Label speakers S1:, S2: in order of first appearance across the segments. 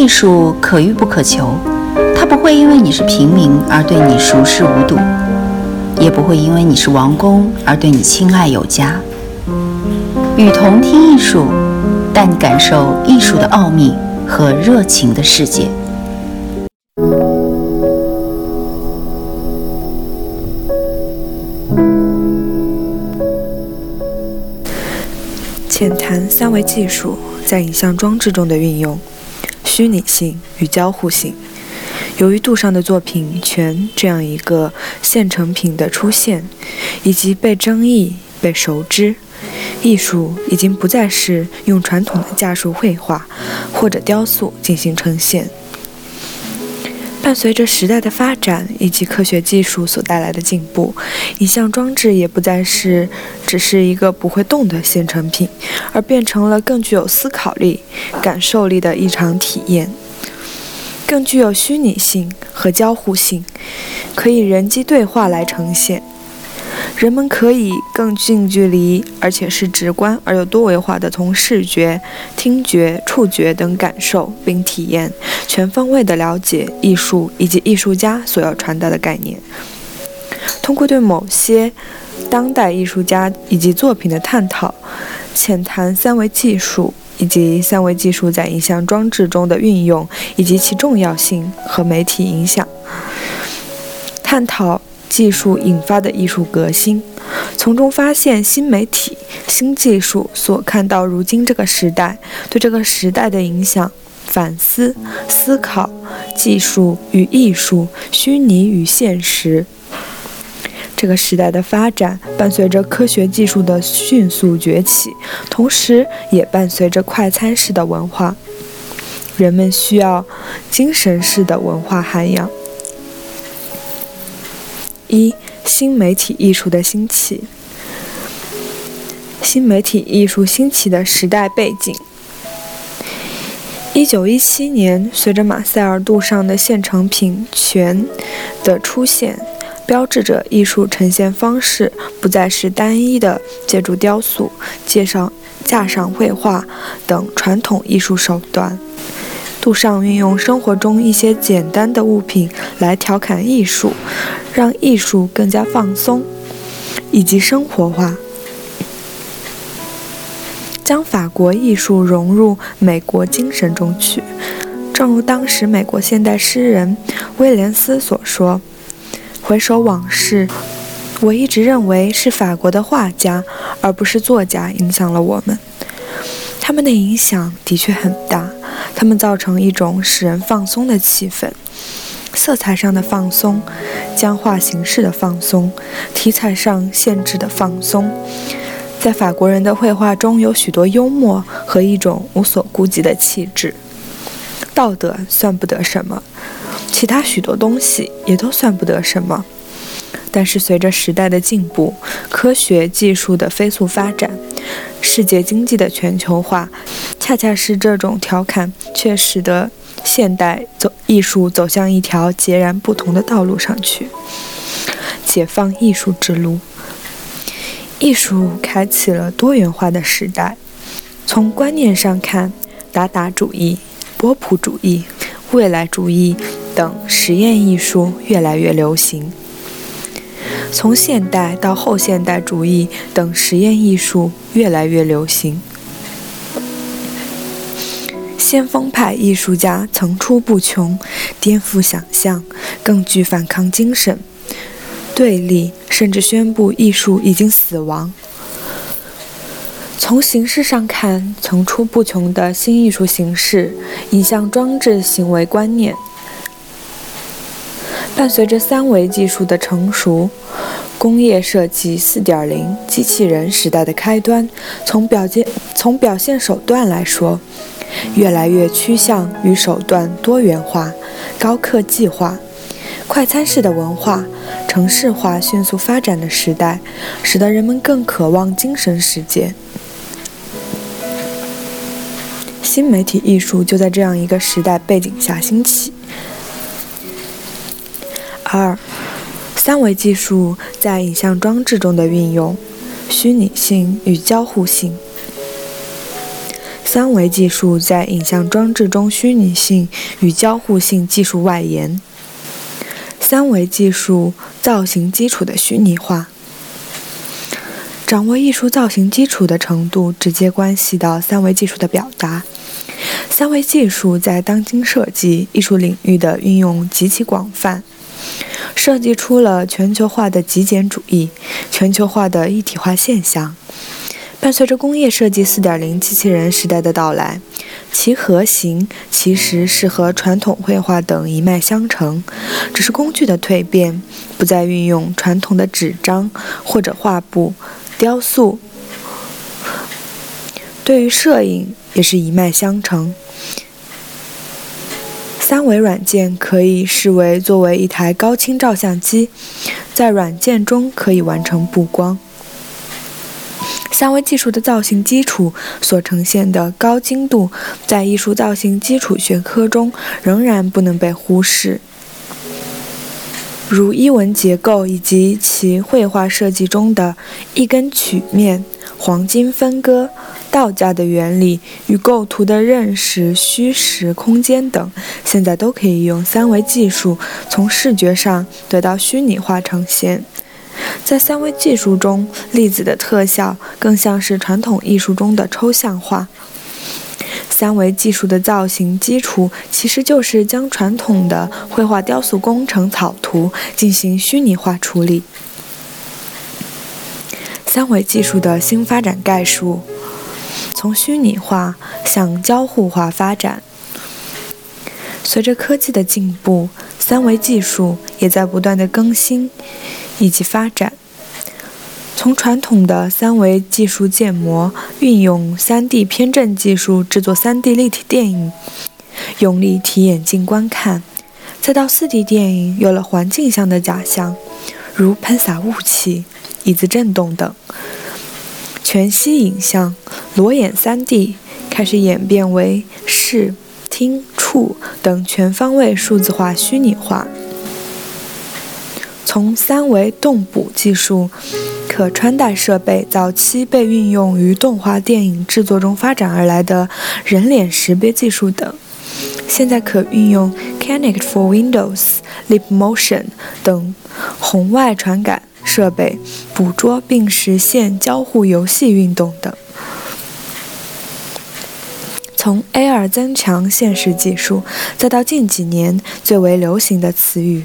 S1: 艺术可遇不可求，它不会因为你是平民而对你熟视无睹，也不会因为你是王公而对你青睐有加。与同听艺术，带你感受艺术的奥秘和热情的世界。
S2: 浅谈三维技术在影像装置中的运用。虚拟性与交互性。由于杜尚的作品《全》这样一个现成品的出现，以及被争议、被熟知，艺术已经不再是用传统的架术绘画或者雕塑进行呈现。伴随着时代的发展以及科学技术所带来的进步，一项装置也不再是只是一个不会动的现成品，而变成了更具有思考力、感受力的一场体验，更具有虚拟性和交互性，可以人机对话来呈现。人们可以更近距离，而且是直观而又多维化的从视觉、听觉、触觉等感受并体验，全方位的了解艺术以及艺术家所要传达的概念。通过对某些当代艺术家以及作品的探讨，浅谈三维技术以及三维技术在影像装置中的运用以及其重要性和媒体影响，探讨。技术引发的艺术革新，从中发现新媒体、新技术所看到如今这个时代对这个时代的影响，反思、思考技术与艺术、虚拟与现实。这个时代的发展伴随着科学技术的迅速崛起，同时也伴随着快餐式的文化。人们需要精神式的文化涵养。一新媒体艺术的兴起，新媒体艺术兴起的时代背景。一九一七年，随着马塞尔·杜尚的现成品《全》的出现，标志着艺术呈现方式不再是单一的借助雕塑、介绍、架上绘画等传统艺术手段。杜尚运用生活中一些简单的物品来调侃艺术，让艺术更加放松以及生活化，将法国艺术融入美国精神中去。正如当时美国现代诗人威廉斯所说：“回首往事，我一直认为是法国的画家而不是作家影响了我们。他们的影响的确很大。”它们造成一种使人放松的气氛，色彩上的放松，僵化形式的放松，题材上限制的放松。在法国人的绘画中有许多幽默和一种无所顾忌的气质。道德算不得什么，其他许多东西也都算不得什么。但是随着时代的进步，科学技术的飞速发展，世界经济的全球化。恰恰是这种调侃，却使得现代走艺术走向一条截然不同的道路上去。解放艺术之路，艺术开启了多元化的时代。从观念上看，达达主义、波普主义、未来主义等实验艺术越来越流行。从现代到后现代主义等实验艺术越来越流行。先锋派艺术家层出不穷，颠覆想象，更具反抗精神。对立甚至宣布艺术已经死亡。从形式上看，层出不穷的新艺术形式，影像装置行为观念，伴随着三维技术的成熟，工业设计4.0机器人时代的开端。从表现从表现手段来说。越来越趋向于手段多元化、高科技化、快餐式的文化、城市化迅速发展的时代，使得人们更渴望精神世界。新媒体艺术就在这样一个时代背景下兴起。二、三维技术在影像装置中的运用，虚拟性与交互性。三维技术在影像装置中虚拟性与交互性技术外延。三维技术造型基础的虚拟化，掌握艺术造型基础的程度，直接关系到三维技术的表达。三维技术在当今设计艺术领域的运用极其广泛，设计出了全球化的极简主义、全球化的一体化现象。伴随着工业设计4.0机器人时代的到来，其核心其实是和传统绘画等一脉相承，只是工具的蜕变，不再运用传统的纸张或者画布、雕塑。对于摄影也是一脉相承。三维软件可以视为作为一台高清照相机，在软件中可以完成布光。三维技术的造型基础所呈现的高精度，在艺术造型基础学科中仍然不能被忽视。如衣纹结构以及其绘画设计中的一根曲面、黄金分割、道家的原理与构图的认识虚实空间等，现在都可以用三维技术从视觉上得到虚拟化呈现。在三维技术中，粒子的特效更像是传统艺术中的抽象化。三维技术的造型基础其实就是将传统的绘画、雕塑工程草图进行虚拟化处理。三维技术的新发展概述：从虚拟化向交互化发展。随着科技的进步，三维技术也在不断的更新。以及发展，从传统的三维技术建模，运用 3D 偏振技术制作 3D 立体电影，用立体眼镜观看，再到 4D 电影有了环境下的假象，如喷洒雾气、椅子震动等，全息影像、裸眼 3D 开始演变为视、听、触等全方位数字化虚拟化。从三维动捕技术、可穿戴设备早期被运用于动画电影制作中发展而来的人脸识别技术等，现在可运用 Kinect for Windows、Leap Motion 等红外传感设备捕捉并实现交互游戏运动等。从 AR 增强现实技术，再到近几年最为流行的词语。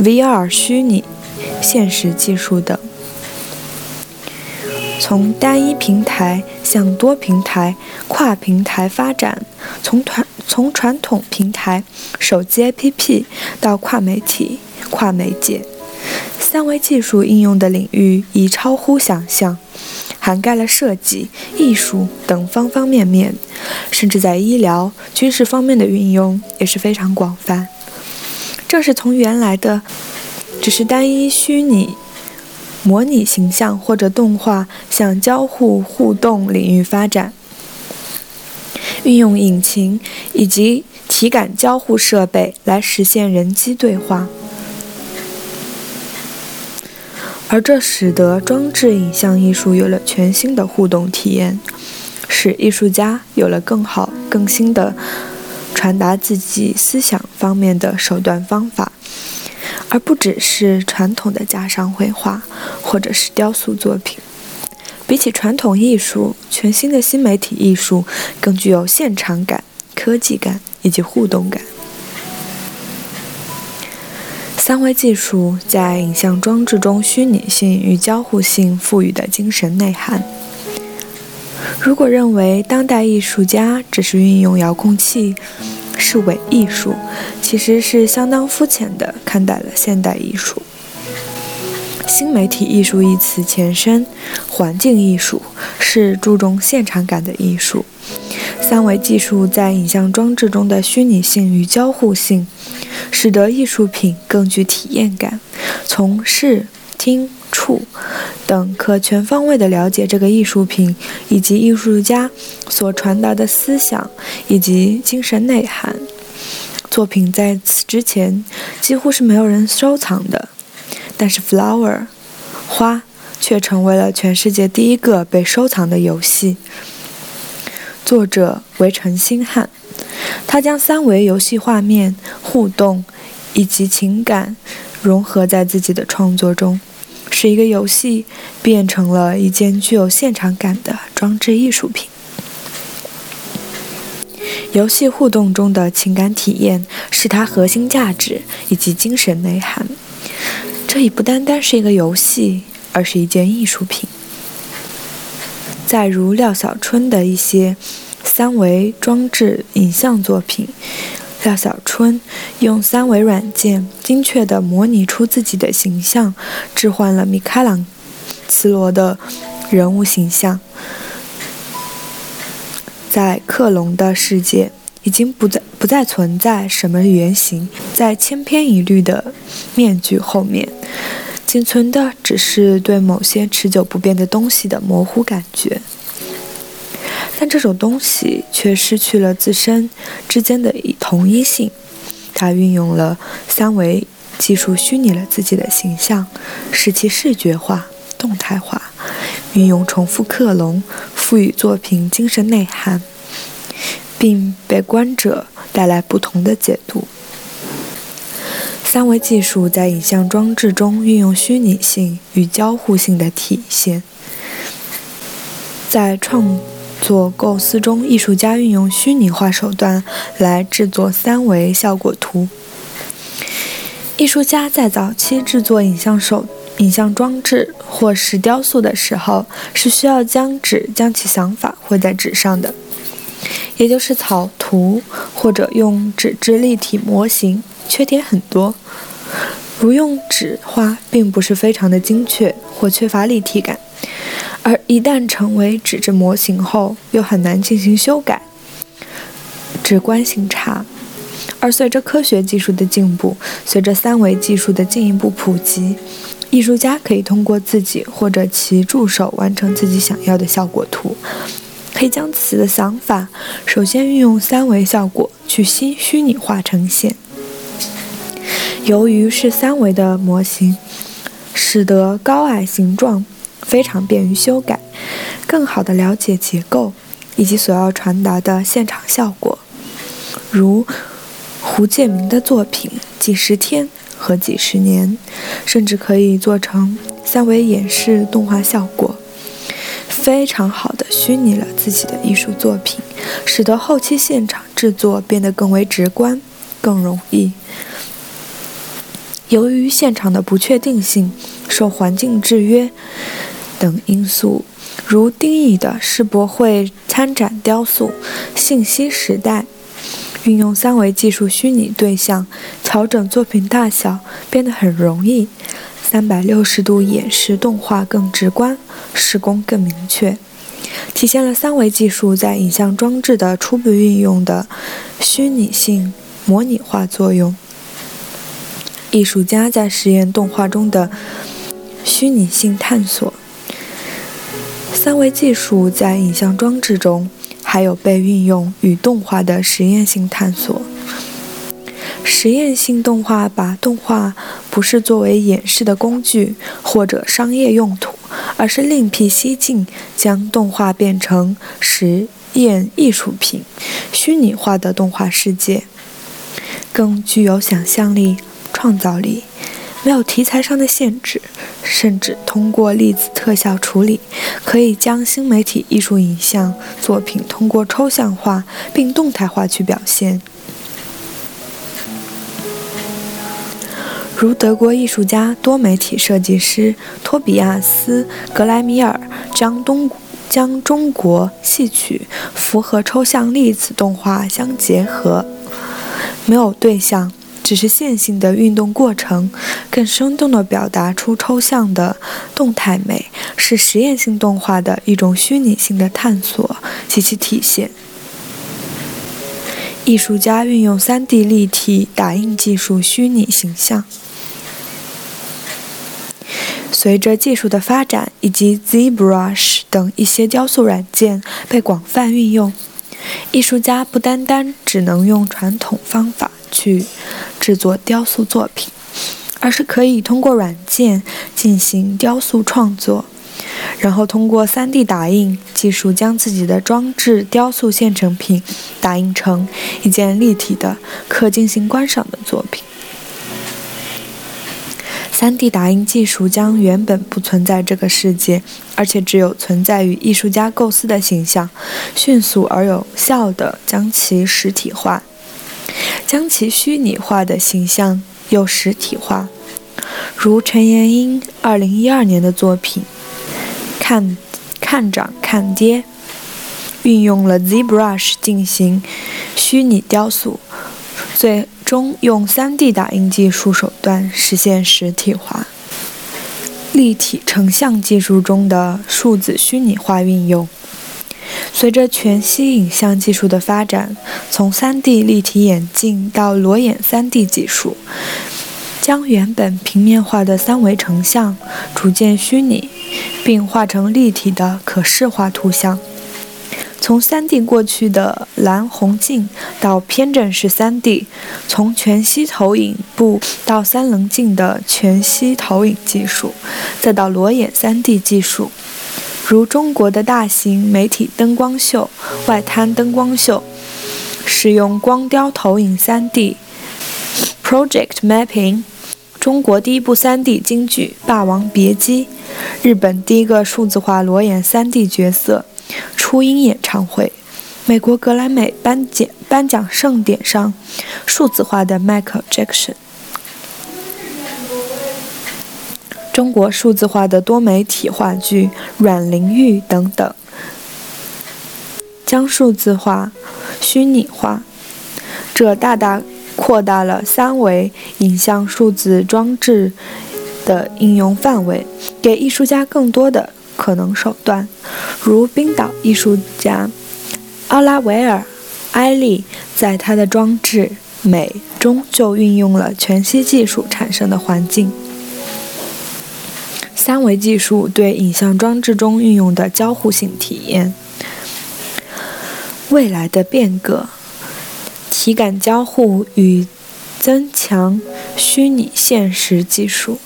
S2: VR 虚拟现实技术等，从单一平台向多平台、跨平台发展，从传从传统平台、手机 APP 到跨媒体、跨媒介，三维技术应用的领域已超乎想象，涵盖了设计、艺术等方方面面，甚至在医疗、军事方面的运用也是非常广泛。正是从原来的只是单一虚拟模拟形象或者动画向交互互动领域发展，运用引擎以及体感交互设备来实现人机对话，而这使得装置影像艺术有了全新的互动体验，使艺术家有了更好、更新的。传达自己思想方面的手段方法，而不只是传统的加上绘画或者是雕塑作品。比起传统艺术，全新的新媒体艺术更具有现场感、科技感以及互动感。三维技术在影像装置中虚拟性与交互性赋予的精神内涵。如果认为当代艺术家只是运用遥控器是伪艺术，其实是相当肤浅的看待了现代艺术。新媒体艺术一词前身，环境艺术是注重现场感的艺术。三维技术在影像装置中的虚拟性与交互性，使得艺术品更具体验感，从视听。触等可全方位地了解这个艺术品以及艺术家所传达的思想以及精神内涵。作品在此之前几乎是没有人收藏的，但是 Flower 花却成为了全世界第一个被收藏的游戏。作者为陈星汉。他将三维游戏画面、互动以及情感融合在自己的创作中，使一个游戏变成了一件具有现场感的装置艺术品。游戏互动中的情感体验是它核心价值以及精神内涵。这已不单单是一个游戏，而是一件艺术品。再如廖小春的一些三维装置影像作品，廖小春用三维软件精确地模拟出自己的形象，置换了米开朗基罗的人物形象。在克隆的世界，已经不再不再存在什么原型，在千篇一律的面具后面，仅存的只是对某些持久不变的东西的模糊感觉。但这种东西却失去了自身之间的同一性。它运用了三维技术，虚拟了自己的形象，使其视觉化、动态化。运用重复克隆，赋予作品精神内涵，并被观者带来不同的解读。三维技术在影像装置中运用虚拟性与交互性的体现。在创做构思中，艺术家运用虚拟化手段来制作三维效果图。艺术家在早期制作影像手。影像装置或是雕塑的时候，是需要将纸将其想法绘在纸上的，也就是草图或者用纸质立体模型，缺点很多，如用纸画并不是非常的精确或缺乏立体感，而一旦成为纸质模型后，又很难进行修改，直观性差。而随着科学技术的进步，随着三维技术的进一步普及。艺术家可以通过自己或者其助手完成自己想要的效果图，可以将自己的想法首先运用三维效果去新虚拟化呈现。由于是三维的模型，使得高矮形状非常便于修改，更好地了解结构以及所要传达的现场效果，如胡建明的作品《几十天》。和几十年，甚至可以做成三维演示动画效果，非常好的虚拟了自己的艺术作品，使得后期现场制作变得更为直观、更容易。由于现场的不确定性、受环境制约等因素，如丁乙的世博会参展雕塑《信息时代》。运用三维技术虚拟对象，调整作品大小变得很容易。三百六十度演示动画更直观，施工更明确，体现了三维技术在影像装置的初步运用的虚拟性模拟化作用。艺术家在实验动画中的虚拟性探索。三维技术在影像装置中。还有被运用与动画的实验性探索。实验性动画把动画不是作为演示的工具或者商业用途，而是另辟蹊径，将动画变成实验艺术品。虚拟化的动画世界更具有想象力、创造力。没有题材上的限制，甚至通过粒子特效处理，可以将新媒体艺术影像作品通过抽象化并动态化去表现。如德国艺术家、多媒体设计师托比亚斯·格莱米尔将东将中国戏曲符合抽象粒子动画相结合，没有对象。只是线性的运动过程，更生动地表达出抽象的动态美，是实验性动画的一种虚拟性的探索及其体现。艺术家运用 3D 立体打印技术虚拟形象。随着技术的发展，以及 ZBrush 等一些雕塑软件被广泛运用，艺术家不单单只能用传统方法。去制作雕塑作品，而是可以通过软件进行雕塑创作，然后通过 3D 打印技术将自己的装置雕塑现成品打印成一件立体的、可进行观赏的作品。3D 打印技术将原本不存在这个世界，而且只有存在于艺术家构思的形象，迅速而有效地将其实体化，将其虚拟化的形象又实体化。如陈妍英2012年的作品《看看涨看跌》，运用了 ZBrush 进行虚拟雕塑，最。终用 3D 打印技术手段实现实体化、立体成像技术中的数字虚拟化运用。随着全息影像技术的发展，从 3D 立体眼镜到裸眼 3D 技术，将原本平面化的三维成像逐渐虚拟，并化成立体的可视化图像。从 3D 过去的蓝红镜到偏振式 3D，从全息投影布到三棱镜的全息投影技术，再到裸眼 3D 技术，如中国的大型媒体灯光秀、外滩灯光秀，使用光雕投影 3D Project Mapping，中国第一部 3D 京剧《霸王别姬》，日本第一个数字化裸眼 3D 角色。初音演唱会，美国格莱美颁奖颁奖盛典上，数字化的 Michael Jackson，中国数字化的多媒体话剧《阮玲玉》等等，将数字化、虚拟化，这大大扩大了三维影像数字装置的应用范围，给艺术家更多的。可能手段，如冰岛艺术家奥拉维尔·埃利在他的装置《美》中就运用了全息技术产生的环境。三维技术对影像装置中运用的交互性体验。未来的变革，体感交互与增强虚拟现实技术，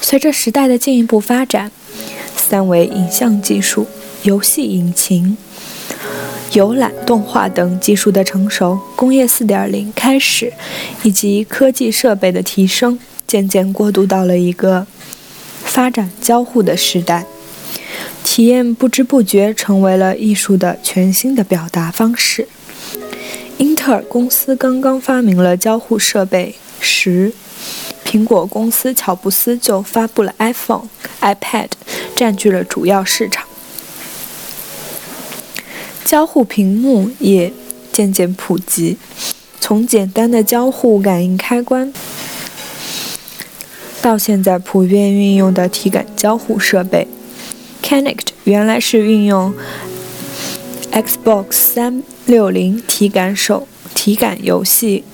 S2: 随着时代的进一步发展。三维影像技术、游戏引擎、游览动画等技术的成熟，工业4.0开始，以及科技设备的提升，渐渐过渡到了一个发展交互的时代。体验不知不觉成为了艺术的全新的表达方式。英特尔公司刚刚发明了交互设备十。苹果公司乔布斯就发布了 iPhone、iPad，占据了主要市场。交互屏幕也渐渐普及，从简单的交互感应开关，到现在普遍运用的体感交互设备。Kinect 原来是运用 Xbox 360体感手体感游戏。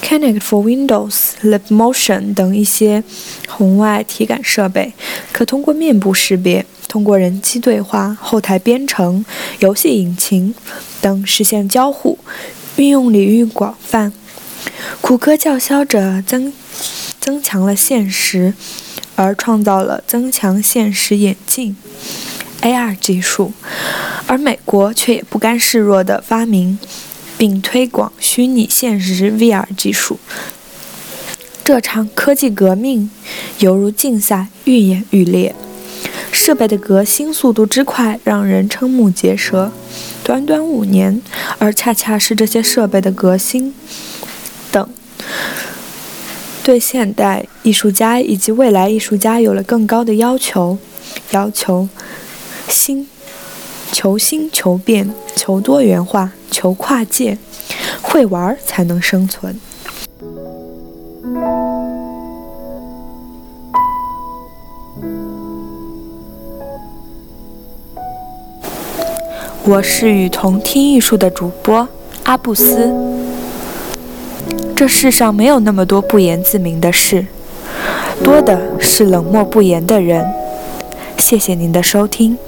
S2: Kinect for Windows、LiveMotion 等一些红外体感设备，可通过面部识别、通过人机对话、后台编程、游戏引擎等实现交互，运用领域广泛。谷歌叫嚣着增增强了现实，而创造了增强现实眼镜 AR 技术，而美国却也不甘示弱的发明。并推广虚拟现实 VR 技术。这场科技革命犹如竞赛，愈演愈烈。设备的革新速度之快，让人瞠目结舌。短短五年，而恰恰是这些设备的革新，对现代艺术家以及未来艺术家有了更高的要求。要求新。求新求变，求多元化，求跨界，会玩才能生存。我是与同听艺术的主播阿布斯。这世上没有那么多不言自明的事。多的是冷漠不言的人。谢谢您的收听。